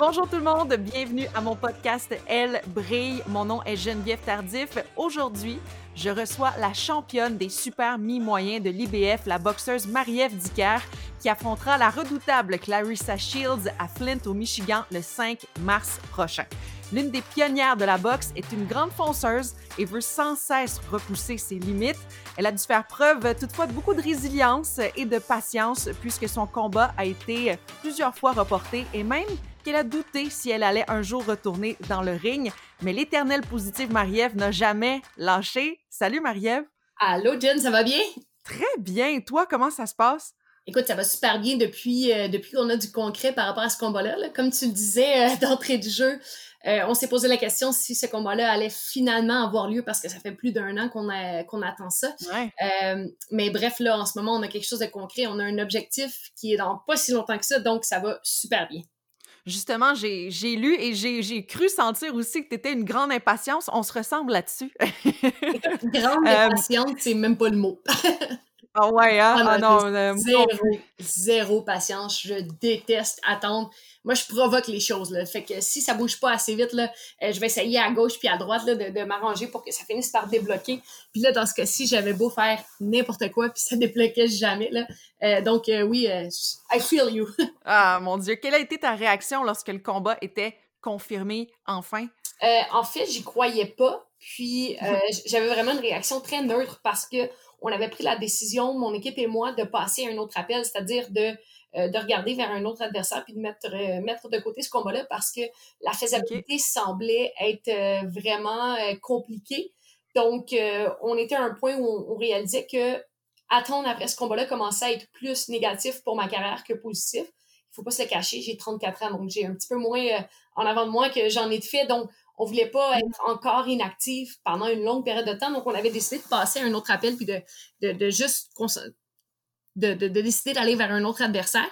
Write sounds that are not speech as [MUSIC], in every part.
Bonjour tout le monde, bienvenue à mon podcast Elle brille. Mon nom est Geneviève Tardif. Aujourd'hui, je reçois la championne des super mi-moyens de l'IBF, la boxeuse Marie-Ève Dicker, qui affrontera la redoutable Clarissa Shields à Flint au Michigan le 5 mars prochain. L'une des pionnières de la boxe est une grande fonceuse et veut sans cesse repousser ses limites. Elle a dû faire preuve toutefois de beaucoup de résilience et de patience puisque son combat a été plusieurs fois reporté et même qu'elle a douté si elle allait un jour retourner dans le ring. Mais l'éternelle positive Marie-Ève n'a jamais lâché. Salut Marie-Ève! Allô Jen, ça va bien? Très bien. Toi, comment ça se passe? Écoute, ça va super bien depuis, euh, depuis qu'on a du concret par rapport à ce combat-là. Comme tu le disais euh, [LAUGHS] d'entrée du jeu, euh, on s'est posé la question si ce combat-là allait finalement avoir lieu parce que ça fait plus d'un an qu'on qu'on attend ça. mais bref, là, en ce moment, on a quelque chose de concret. On a un objectif qui est dans pas si longtemps que ça, donc ça va super bien justement, j'ai lu et j'ai cru sentir aussi que tu étais une grande impatience. On se ressemble là-dessus. [LAUGHS] grande euh, impatience, c'est même pas le mot. [LAUGHS] Ah ouais, hein? Ah, non, euh, zéro, zéro patience. Je déteste attendre moi, je provoque les choses. Là. Fait que si ça bouge pas assez vite, là, euh, je vais essayer à gauche puis à droite là, de, de m'arranger pour que ça finisse par débloquer. Puis là, dans ce cas-ci, j'avais beau faire n'importe quoi, puis ça [LAUGHS] débloquait jamais. Là. Euh, donc euh, oui, I feel you. [LAUGHS] ah mon Dieu, quelle a été ta réaction lorsque le combat était confirmé enfin? en fait, j'y croyais pas. Puis [LAUGHS] j'avais vraiment une réaction très neutre parce que on avait pris la décision, mon équipe et moi, de passer à un autre appel, c'est-à-dire de euh, de regarder vers un autre adversaire puis de mettre, euh, mettre de côté ce combat-là parce que la faisabilité semblait être euh, vraiment compliquée. Donc, on était à un point où on, réalisait que attendre après ce combat-là commençait à être plus négatif pour ma carrière que positif. Il faut pas se le cacher, j'ai 34 ans, donc j'ai un petit peu moins en avant de moi que j'en ai fait. Donc, on voulait pas être encore inactif pendant une longue période de temps. Donc, on avait décidé de passer à un autre appel puis de, de, de juste de, de, décider d'aller vers un autre adversaire.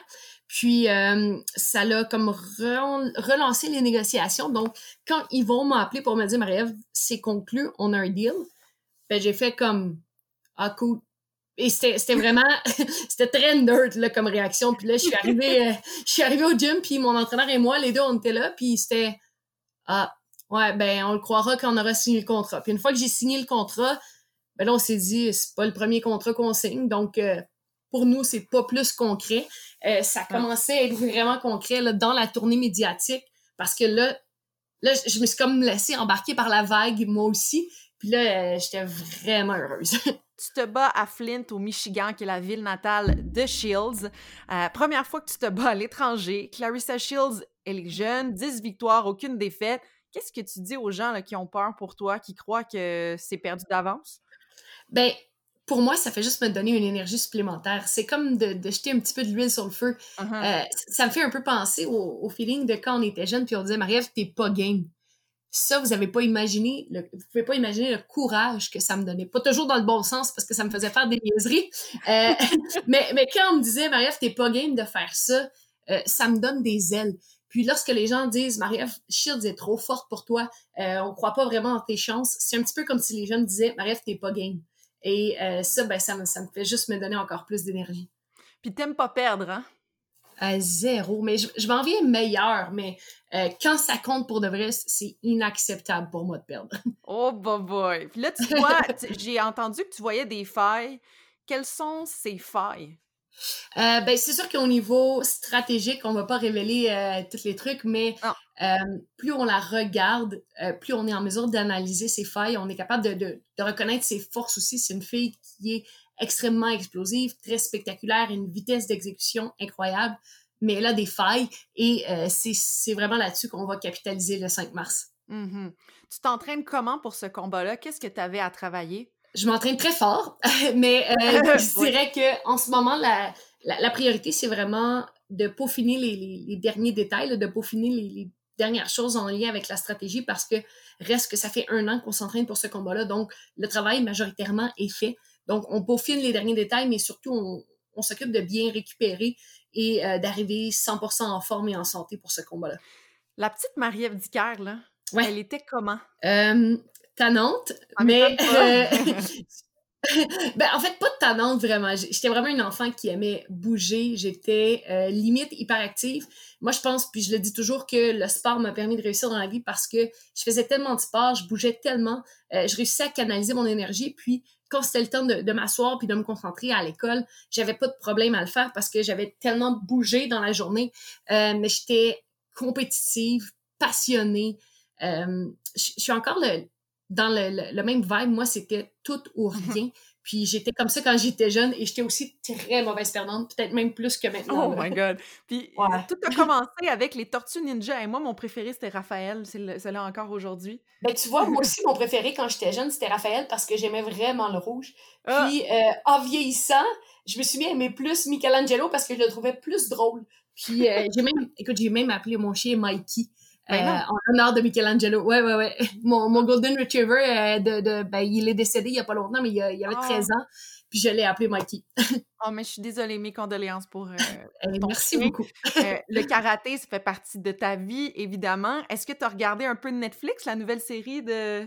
Puis euh, ça l'a comme relancé les négociations. Donc, quand ils vont m'appeler pour me dire Marie-Ève, c'est conclu, on a un deal, ben j'ai fait comme Ah cool. Et c'était vraiment [LAUGHS] c'était très nerd là, comme réaction. Puis là, je suis arrivée, euh, je suis arrivée au gym, puis mon entraîneur et moi, les deux, on était là, puis c'était Ah, ouais, ben on le croira quand on aura signé le contrat. Puis une fois que j'ai signé le contrat, ben là, on s'est dit, c'est pas le premier contrat qu'on signe, donc euh, pour nous, c'est pas plus concret. Euh, ça commençait à être vraiment concret là, dans la tournée médiatique parce que là, là, je me suis comme laissée embarquer par la vague, moi aussi. Puis là, euh, j'étais vraiment heureuse. [LAUGHS] tu te bats à Flint, au Michigan, qui est la ville natale de Shields. Euh, première fois que tu te bats à l'étranger. Clarissa Shields, elle est jeune, 10 victoires, aucune défaite. Qu'est-ce que tu dis aux gens là, qui ont peur pour toi, qui croient que c'est perdu d'avance? Ben, pour moi, ça fait juste me donner une énergie supplémentaire. C'est comme de, jeter un petit peu de l'huile sur le feu. Uh-huh. Euh, ça me fait un peu penser au, feeling de quand on était jeune, puis on disait, Marie-Ève, t'es pas game. Ça, vous avez pas imaginé, le, vous pouvez pas imaginer le courage que ça me donnait. Pas toujours dans le bon sens, parce que ça me faisait faire des niaiseries. Euh, [LAUGHS] mais, mais quand on me disait, Marie-Ève, t'es pas game de faire ça, euh, ça me donne des ailes. Puis lorsque les gens disent Marie-Ève, Shields est trop forte pour toi, on croit pas vraiment en tes chances, c'est un petit peu comme si les jeunes disaient Marie-Ève, t'es pas game. Et euh, ça, ben, ça, me, ça me fait juste me donner encore plus d'énergie. Puis t'aimes pas perdre, hein? À zéro. Mais je, je m'en viens meilleur, mais euh, quand ça compte pour de vrai, c'est inacceptable pour moi de perdre. [LAUGHS] oh, boy, boy. Puis là, tu vois, j'ai entendu que tu voyais des failles. Quelles sont ces failles? Euh, ben, c'est sûr qu'au niveau stratégique, on va pas révéler euh, tous les trucs, mais euh, plus on la regarde, plus on est en mesure d'analyser ses failles. On est capable de, de, de reconnaître ses forces aussi. C'est une fille qui est extrêmement explosive, très spectaculaire, une vitesse d'exécution incroyable, mais elle a des failles et c'est vraiment là-dessus qu'on va capitaliser le 5 mars. Mm-hmm. Tu t'entraînes comment pour ce combat-là? Qu'est-ce que tu avais à travailler? Je m'entraîne très fort, [LAUGHS] mais euh, [LAUGHS] je dirais que en ce moment, la, la, priorité, c'est vraiment de peaufiner les, les, derniers détails, de peaufiner les, les, dernières choses en lien avec la stratégie parce que reste que ça fait un an qu'on s'entraîne pour ce combat-là. Donc, le travail majoritairement est fait. Donc, on peaufine les derniers détails, mais surtout, on, on s'occupe de bien récupérer et euh, d'arriver 100% en forme et en santé pour ce combat-là. La petite Marie-Ève Dicker, là, elle était comment? Euh, tannante, mais euh, [LAUGHS] ben, en fait, pas de tannante, vraiment. J'étais vraiment une enfant qui aimait bouger. J'étais euh, limite hyperactive. Moi, je pense, puis je le dis toujours, que le sport m'a permis de réussir dans la vie parce que je faisais tellement de sport, je bougeais tellement, euh, je réussissais à canaliser mon énergie. Puis, quand c'était le temps de, de m'asseoir puis de me concentrer à l'école, j'avais pas de problème à le faire parce que j'avais tellement bougé dans la journée. Mais j'étais compétitive, passionnée. je suis encore le, dans le, le, même vibe, moi, c'était tout ou rien. Puis j'étais comme ça quand j'étais jeune et j'étais aussi très mauvaise perdante, peut-être même plus que [LAUGHS] maintenant. Oh my God! Puis tout a commencé avec les Tortues Ninja et moi, mon préféré, c'était Raphaël. C'est là encore aujourd'hui. Ben, tu vois, moi aussi, mon préféré quand j'étais jeune, c'était Raphaël parce que j'aimais vraiment le rouge. Ah! Puis euh, en vieillissant, je me suis mis à aimer plus Michelangelo parce que je le trouvais plus drôle. Puis euh, j'ai même, écoute, j'ai même appelé mon chien Mikey. Ben euh, en l'honneur de Michelangelo. Ouais, ouais, ouais. [LAUGHS] Mon, mon Golden Retriever, euh, de, de, ben, il est décédé il y a pas longtemps, mais il, il avait 13 ah. ans. Puis je l'ai appelé Mikey. oh, [LAUGHS] mais je suis désolée, mes condoléances pour. Euh, [LAUGHS] eh, merci beaucoup. le karaté, ça fait partie de ta vie, évidemment. Est-ce que tu as regardé un peu de Netflix, la nouvelle série de,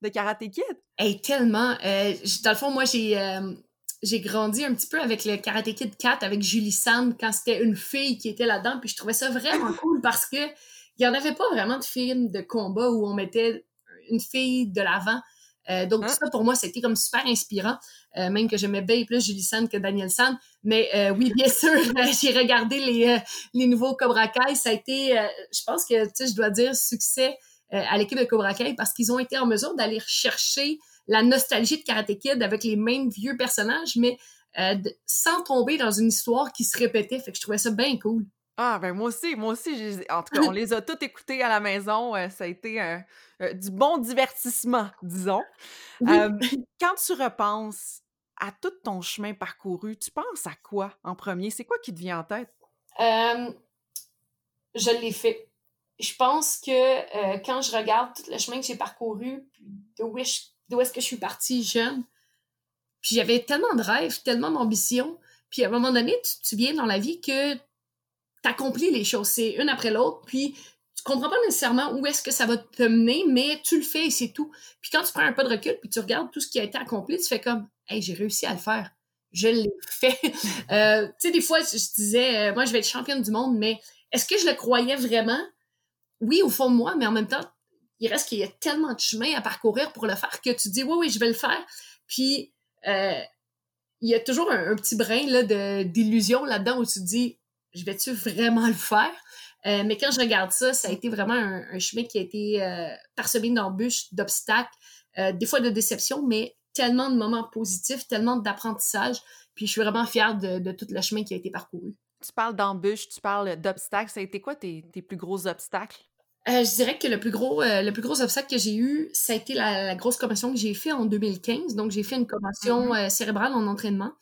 de Karate Kid? Hey, tellement. dans le fond, moi, j'ai j'ai grandi un petit peu avec le Karate Kid 4 avec Julie Sand quand c'était une fille qui était là-dedans. Puis je trouvais ça vraiment cool parce que il n'y en avait pas vraiment de film de combat où on mettait une fille de l'avant. Euh, donc, ah. ça, pour moi, c'était comme super inspirant, euh, même que j'aimais bien plus Julie Sand que Daniel Sand. Mais euh, oui, bien [LAUGHS] sûr, j'ai regardé les, les nouveaux Cobra Kai. Ça a été, je pense que, tu sais, je dois dire, succès à l'équipe de Cobra Kai parce qu'ils ont été en mesure d'aller chercher la nostalgie de Karate Kid avec les mêmes vieux personnages, mais sans tomber dans une histoire qui se répétait. Fait que je trouvais ça bien cool. Ah, ben moi aussi, moi aussi, en tout cas, on les a tous écoutés à la maison. Euh, ça a été euh, du bon divertissement, disons. quand tu repenses à tout ton chemin parcouru, tu penses à quoi en premier? C'est quoi qui te vient en tête? je l'ai fait. Je pense que euh, quand je regarde tout le chemin que j'ai parcouru, d'où est-ce que je suis partie jeune, puis j'avais tellement de rêves, tellement d'ambition, puis à un moment donné, tu, tu viens dans la vie que t'accomplis les choses, c'est une après l'autre, puis tu comprends pas nécessairement où est-ce que ça va te mener, mais tu le fais et c'est tout. Puis quand tu prends un pas de recul, puis tu regardes tout ce qui a été accompli, tu fais comme, hey, j'ai réussi à le faire. Je l'ai [LAUGHS] fait. euh, tu sais, des fois, je, disais, euh, moi, je vais être championne du monde, mais est-ce que je le croyais vraiment? Oui, au fond de moi, mais en même temps, il reste qu'il y a tellement de chemin à parcourir pour le faire que tu dis, oui, oui, je vais le faire. Puis, euh, il y a toujours un, petit brin là, d'illusion là-dedans où tu te dis, je vais-tu vraiment le faire? Euh, mais quand je regarde ça, ça a été vraiment un, chemin qui a été euh, parsemé d'embûches, d'obstacles, euh, des fois de déceptions, mais tellement de moments positifs, tellement d'apprentissage. Puis je suis vraiment fière de, tout le chemin qui a été parcouru. Tu parles d'embûches, tu parles d'obstacles. Ça a été quoi tes, plus gros obstacles? je dirais que le plus gros, le plus gros obstacle que j'ai eu, ça a été la, grosse commotion que j'ai fait en 2015. Donc, j'ai fait une commotion mm-hmm. cérébrale en entraînement.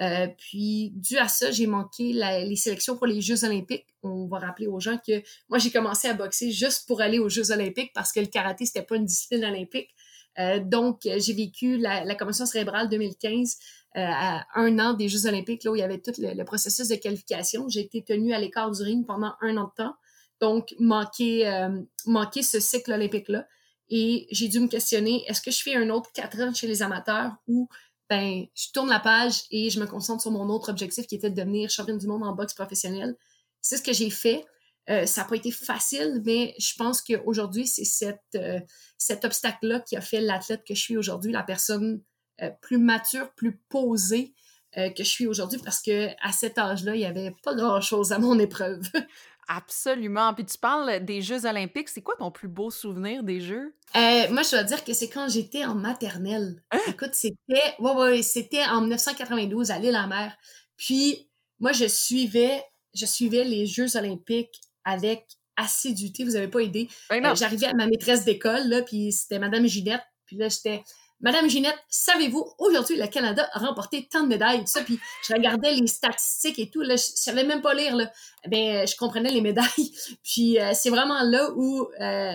Euh, puis, dû à ça, j'ai manqué les sélections pour les Jeux olympiques. On va rappeler aux gens que moi, j'ai commencé à boxer juste pour aller aux Jeux olympiques parce que le karaté, c'était pas une discipline olympique. Euh, donc, j'ai vécu la, la, commotion cérébrale 2015 euh, à un an des Jeux olympiques, là où il y avait tout le, processus de qualification. J'ai été tenue à l'écart du ring pendant un an de temps. Donc, manquer, manquer ce cycle olympique-là. Et j'ai dû me questionner, est-ce que je fais un autre quatre ans chez les amateurs ou ben, je tourne la page et je me concentre sur mon autre objectif qui était de devenir championne du monde en boxe professionnelle. C'est ce que j'ai fait. Euh, ça n'a pas été facile, mais je pense qu'aujourd'hui, c'est euh, cet obstacle-là qui a fait l'athlète que je suis aujourd'hui, la personne euh, plus mature, plus posée que je suis aujourd'hui, parce que cet âge-là, il n'y avait pas grand-chose à mon épreuve. [LAUGHS] Absolument. Puis tu parles des Jeux olympiques. C'est quoi ton plus beau souvenir des Jeux? Euh, moi, je dois dire que c'est quand j'étais en maternelle. Hein? Écoute, c'était ouais, ouais, c'était en 1992 à l'île-la-mer. Puis, moi, je suivais, je suivais les Jeux olympiques avec assiduité. Vous n'avez pas idée. Ben euh, j'arrivais à ma maîtresse d'école, là, puis c'était Madame Ginette. Puis là, j'étais Madame Ginette, savez-vous, aujourd'hui, le Canada a remporté tant de médailles, tout ça, puis je regardais les statistiques et tout, là, je, savais même pas lire, là. Ben, je comprenais les médailles. [LAUGHS] Puis euh, c'est vraiment là où euh,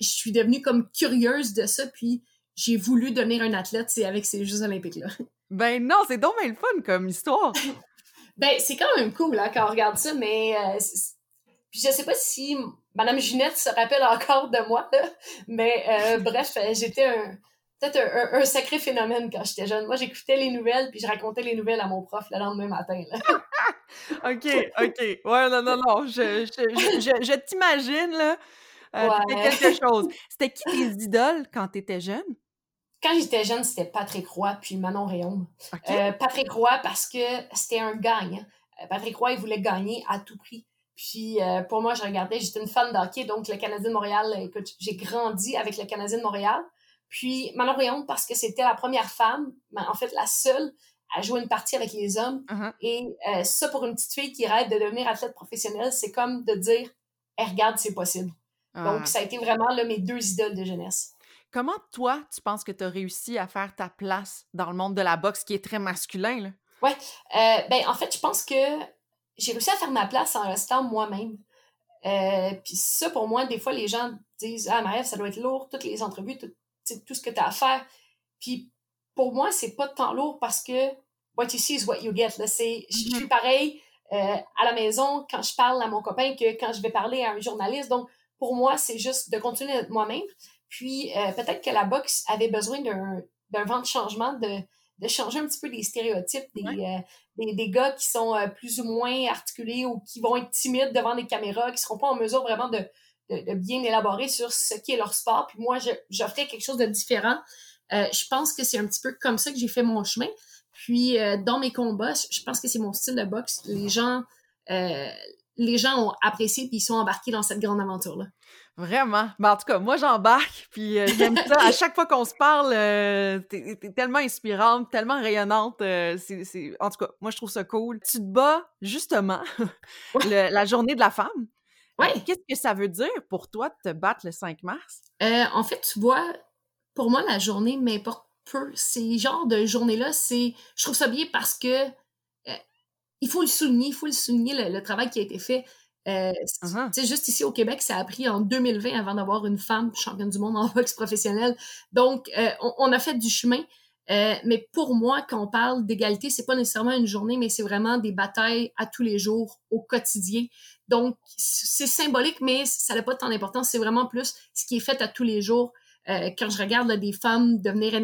je suis devenue comme curieuse de ça, puis j'ai voulu devenir un athlète, c'est avec ces Jeux olympiques-là. [LAUGHS] Ben non, c'est donc bien le fun comme histoire. [LAUGHS] ben, c'est quand même cool, hein, quand on regarde ça, mais... Euh, puis je sais pas si Madame Ginette se rappelle encore de moi, là, mais bref, j'étais un peut-être un, sacré phénomène quand j'étais jeune. Moi, j'écoutais les nouvelles, puis je racontais les nouvelles à mon prof le lendemain matin. [LAUGHS] OK, OK. Ouais, non, non, non. Je, je, je, t'imagine, là. Euh, quelque chose. C'était qui tes idoles quand tu étais jeune? Quand j'étais jeune, c'était Patrick Roy puis Manon Réaume. Euh, Patrick Roy parce que c'était un gagne. Euh, Patrick Roy, il voulait gagner à tout prix. Puis pour moi, je regardais, j'étais une fan d'hockey, donc le Canadien de Montréal, écoute, j'ai grandi avec le Canadien de Montréal. Puis Réaume parce que c'était la première femme, mais en fait la seule à jouer une partie avec les hommes. Uh-huh. Et ça, pour une petite fille qui rêve de devenir athlète professionnelle, c'est comme de dire, eh, regarde, c'est possible. Donc, ah. ça a été vraiment là, mes deux idoles de jeunesse. Comment, toi, tu penses que tu as réussi à faire ta place dans le monde de la boxe qui est très masculin? Là? Ouais. Euh, ben, en fait, je pense que j'ai réussi à faire ma place en restant moi-même. Euh, puis ça, pour moi, des fois, les gens disent Ah, Marie, ça doit être lourd, toutes les entrevues, tout, tout ce que tu as à faire. Puis pour moi, c'est pas tant lourd parce que what you see is what you get. Je suis mm-hmm. pareil euh, à la maison quand je parle à mon copain que quand je vais parler à un journaliste. Donc, pour moi, c'est juste de continuer d'être moi-même. Puis euh, peut-être que la boxe avait besoin d'un vent de changement, de, de changer un petit peu les stéréotypes des, euh, des, des, gars qui sont plus ou moins articulés ou qui vont être timides devant des caméras, qui seront pas en mesure vraiment de, de, bien élaborer sur ce qui est leur sport. Puis moi, j'offrais quelque chose de différent. je pense que c'est un petit peu comme ça que j'ai fait mon chemin. Puis dans mes combats, je pense que c'est mon style de boxe. Les gens, les gens ont apprécié et ils sont embarqués dans cette grande aventure-là. Vraiment. Mais en tout cas, moi, j'embarque, puis euh, j'aime ça. À chaque fois qu'on se parle, euh, t'es es tellement inspirante, tellement rayonnante. Euh, c'est, En tout cas, moi, je trouve ça cool. Tu te bats, justement, [LAUGHS] la journée de la femme. Ouais. Qu'est-ce que ça veut dire pour toi de te battre le 5 mars? en fait, tu vois, pour moi, la journée m'importe peu. Ces genres de journées-là, c'est... Je trouve ça bien parce que il faut le souligner, il faut le souligner, le, travail qui a été fait. Euh, uh-huh. Juste ici au Québec, ça a pris en 2020 avant d'avoir une femme championne du monde en [LAUGHS] boxe professionnelle. Donc, euh, on, a fait du chemin. Euh, mais pour moi, quand on parle d'égalité, c'est pas nécessairement une journée, mais c'est vraiment des batailles à tous les jours, au quotidien. Donc, c'est symbolique, mais ça n'a pas tant d'importance. C'est vraiment plus ce qui est fait à tous les jours. Euh, quand je regarde des femmes devenir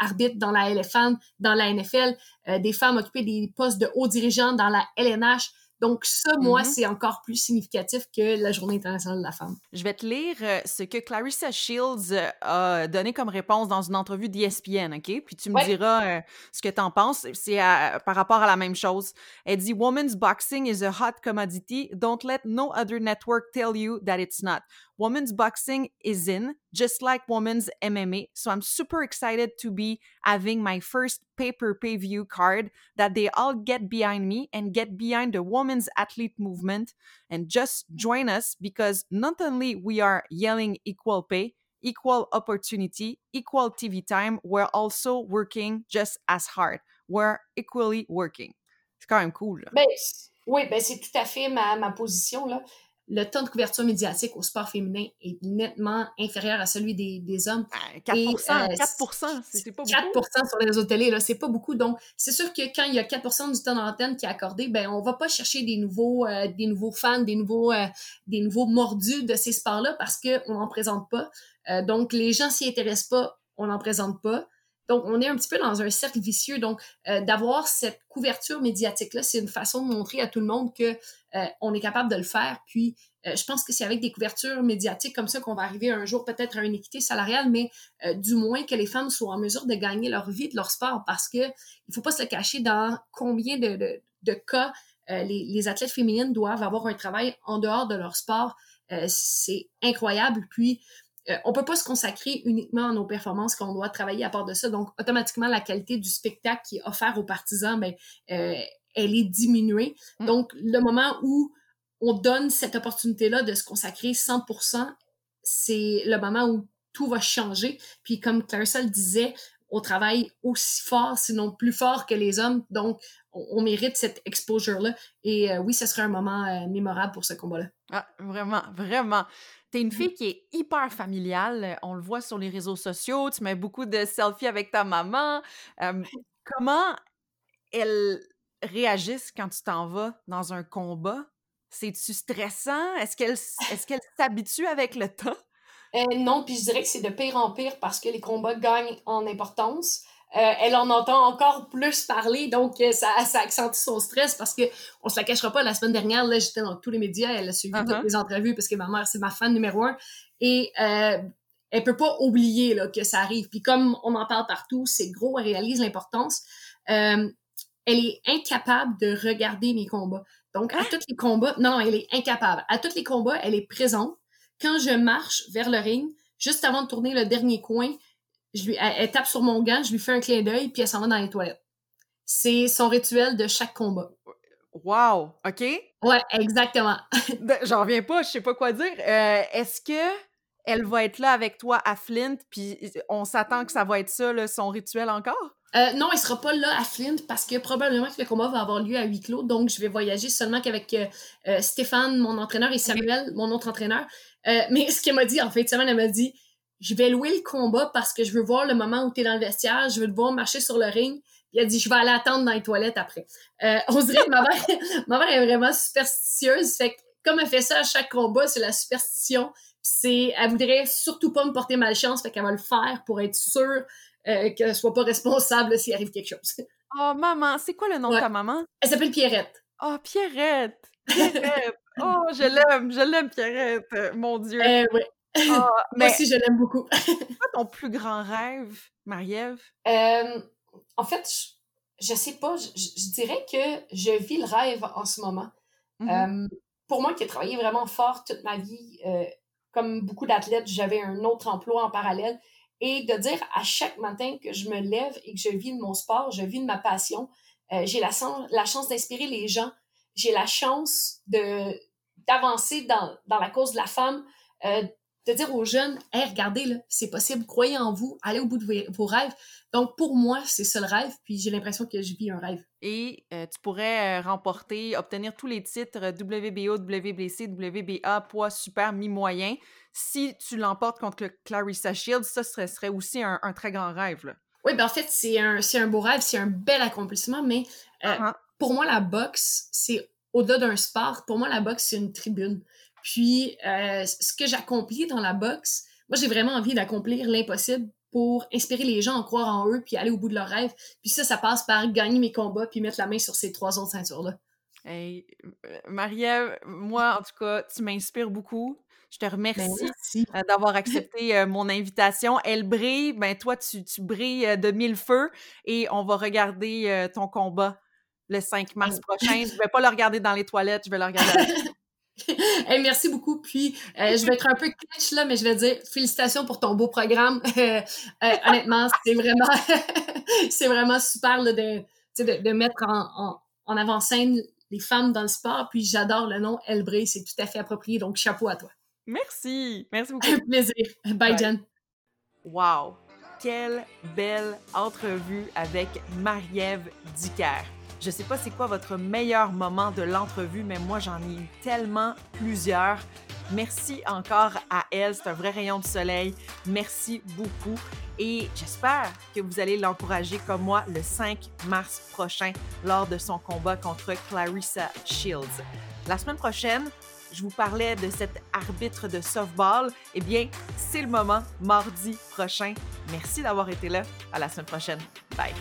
arbitres dans la LFN, dans la NFL, euh, des femmes occuper des postes de hauts dirigeants dans la LNH. Donc ça, moi, mm-hmm. c'est encore plus significatif que la Journée internationale de la femme. Je vais te lire euh, ce que Clarissa Shields euh, a donné comme réponse dans une entrevue d'ESPN, OK? Puis tu me diras ce que tu en penses. C'est par rapport à la même chose. Elle dit « Women's boxing is a hot commodity. Don't let no other network tell you that it's not. Women's boxing is in, just like women's MMA. So I'm super excited to be having my first pay per pay view card that they all get behind me and get behind the women's athlete movement and just join us because not only we are yelling equal pay, equal opportunity, equal TV time, we're also working just as hard. We're equally working. C'est quand même cool. Ben, oui, ben c'est tout à fait ma, ma position. Là. Le temps de couverture médiatique au sport féminin est nettement inférieur à celui des, des hommes. 4 Et, 4 c'est pas beaucoup. 4 sur les réseaux télé, là, c'est pas beaucoup. Donc, c'est sûr que quand il y a 4% du temps d'antenne qui est accordé, ben, on va pas chercher des nouveaux, euh, des nouveaux fans, des nouveaux, euh, des nouveaux mordus de ces sports-là parce qu'on n'en présente pas. Euh, donc, les gens s'y intéressent pas, on n'en présente pas. Donc, on est un petit peu dans un cercle vicieux. Donc, d'avoir cette couverture médiatique-là, c'est une façon de montrer à tout le monde que euh, on est capable de le faire. Puis, euh, je pense que c'est avec des couvertures médiatiques comme ça qu'on va arriver un jour peut-être à une équité salariale, mais euh, du moins que les femmes soient en mesure de gagner leur vie de leur sport parce que il faut pas se cacher dans combien de, cas les, athlètes féminines doivent avoir un travail en dehors de leur sport. c'est incroyable. Puis, on peut pas se consacrer uniquement à nos performances qu'on doit travailler à part de ça. Donc, automatiquement, la qualité du spectacle qui est offert aux partisans, ben, elle est diminuée. Mm. Donc, le moment où on donne cette opportunité-là de se consacrer 100%, c'est le moment où tout va changer. Puis, comme Clarissa le disait, on travaille aussi fort, sinon plus fort que les hommes. Donc, on, mérite cette exposure-là. Et euh, oui, ce serait un moment euh, mémorable pour ce combat-là. Ah, vraiment, vraiment. T'es une fille qui est hyper familiale. On le voit sur les réseaux sociaux. Tu mets beaucoup de selfies avec ta maman. Euh, [LAUGHS] comment elle réagissent quand tu t'en vas dans un combat? C'est-tu stressant? Est-ce qu'elle est qu'elle s'habitue avec le temps? Euh, non, puis je dirais que c'est de pire en pire parce que les combats gagnent en importance. Euh, elle en entend encore plus parler, donc euh, ça, ça accentue son stress parce que on se la cachera pas. La semaine dernière, là, j'étais dans tous les médias, elle a suivi toutes Uh-huh. les entrevues parce que ma mère, c'est ma fan numéro un. Et elle peut pas oublier là, que ça arrive. Puis comme on en parle partout, c'est gros, elle réalise l'importance. Elle est incapable de regarder mes combats. Donc, à tous les combats, non, elle est incapable. À tous les combats, elle est présente. Quand je marche vers le ring, juste avant de tourner le dernier coin, je lui, elle, elle tape sur mon gant, je lui fais un clin d'œil, puis elle s'en va dans les toilettes. C'est son rituel de chaque combat. Wow, OK? Ouais, exactement. [LAUGHS] Ben, J'en reviens pas, je sais pas quoi dire. Euh, Est-ce que elle va être là avec toi à Flint, puis on s'attend que ça va être ça, là, son rituel encore? Euh, non, elle sera pas là à Flint parce que probablement que le combat va avoir lieu à huis clos. Donc, je vais voyager seulement qu'avec euh, euh, Stéphane, mon entraîneur, et Samuel, mon autre entraîneur. Euh, mais ce qu'elle m'a dit, en fait, semaine, elle m'a dit Je vais louer le combat parce que je veux voir le moment où tu es dans le vestiaire, je veux te voir marcher sur le ring. Puis elle dit Je vais aller attendre dans les toilettes après. Euh, on dirait que ma mère, [LAUGHS] ma mère est vraiment superstitieuse. Fait que comme elle fait ça à chaque combat, c'est la superstition. C'est, elle voudrait surtout pas me porter malchance, fait qu'elle va le faire pour être sûre euh, qu'elle soit pas responsable s'il arrive quelque chose. Oh, maman, c'est quoi le nom de ta maman? Elle s'appelle Pierrette. Oh, Pierrette! Pierrette! Oh, je l'aime, je l'aime, Pierrette! Mon Dieu! Euh, ouais. Ah, [LAUGHS] Moi aussi, je l'aime beaucoup. [LAUGHS] c'est quoi ton plus grand rêve, Marie-Ève? Euh, en fait, je, je sais pas, je, je dirais que je vis le rêve en ce moment. Mhm. Euh, pour moi qui ai travaillé vraiment fort toute ma vie, euh, comme beaucoup d'athlètes, j'avais un autre emploi en parallèle. Et de dire à chaque matin que je me lève et que je vis de mon sport, je vis de ma passion, euh, j'ai la chance d'inspirer les gens, j'ai la chance de d'avancer dans, dans la cause de la femme, euh, de dire aux jeunes, hey, regardez, c'est possible, croyez en vous, allez au bout de vos, vos rêves. Donc, pour moi, c'est ça le rêve, puis j'ai l'impression que je vis un rêve. Et euh, tu pourrais euh, remporter, obtenir tous les titres WBO, WBC, WBA, poids super, mi-moyen. Si tu l'emportes contre le Clarissa Shields, ça serait, serait aussi un, un très grand rêve. Là. Oui, ben en fait, c'est un, un beau rêve, c'est un bel accomplissement, mais euh, Ah, pour moi, la boxe, c'est au-delà d'un sport. Pour moi, la boxe, c'est une tribune. Puis, euh, ce que j'accomplis dans la boxe, moi, j'ai vraiment envie d'accomplir l'impossible pour inspirer les gens à croire en eux, puis aller au bout de leurs rêves. Puis ça, ça passe par gagner mes combats, puis mettre la main sur ces trois autres ceintures-là. Hey, euh, Marie-Ève, moi, en tout cas, tu m'inspires beaucoup. Je te remercie. Ben, merci. euh, d'avoir accepté euh, mon invitation. Elle brille, ben toi, tu, tu brilles euh, de mille feux et on va regarder euh, ton combat le 5 mars Oh. prochain. Je vais pas le regarder dans les toilettes, je vais le regarder. à la maison. [LAUGHS] Hey, merci beaucoup. Puis, euh, je vais être un peu catch là, mais je vais dire félicitations pour ton beau programme. Euh, [LAUGHS] euh, honnêtement, c'est vraiment, [LAUGHS] c'est vraiment super là, de, de, de mettre en, en, en avant-scène les femmes dans le sport. Puis, j'adore le nom Elle brille, c'est tout à fait approprié. Donc, chapeau à toi. Merci, merci beaucoup. Un plaisir. Bye, Bye. Jen. Wow, quelle belle entrevue avec Marie-Ève Dicker. Je sais pas c'est quoi votre meilleur moment de l'entrevue, mais moi j'en ai eu tellement plusieurs. Merci encore à elle, c'est un vrai rayon de soleil. Merci beaucoup et j'espère que vous allez l'encourager comme moi le 5 mars prochain lors de son combat contre Clarissa Shields. La semaine prochaine, je vous parlais de cet arbitre de softball. Eh bien, c'est le moment, mardi prochain. Merci d'avoir été là. À la semaine prochaine. Bye.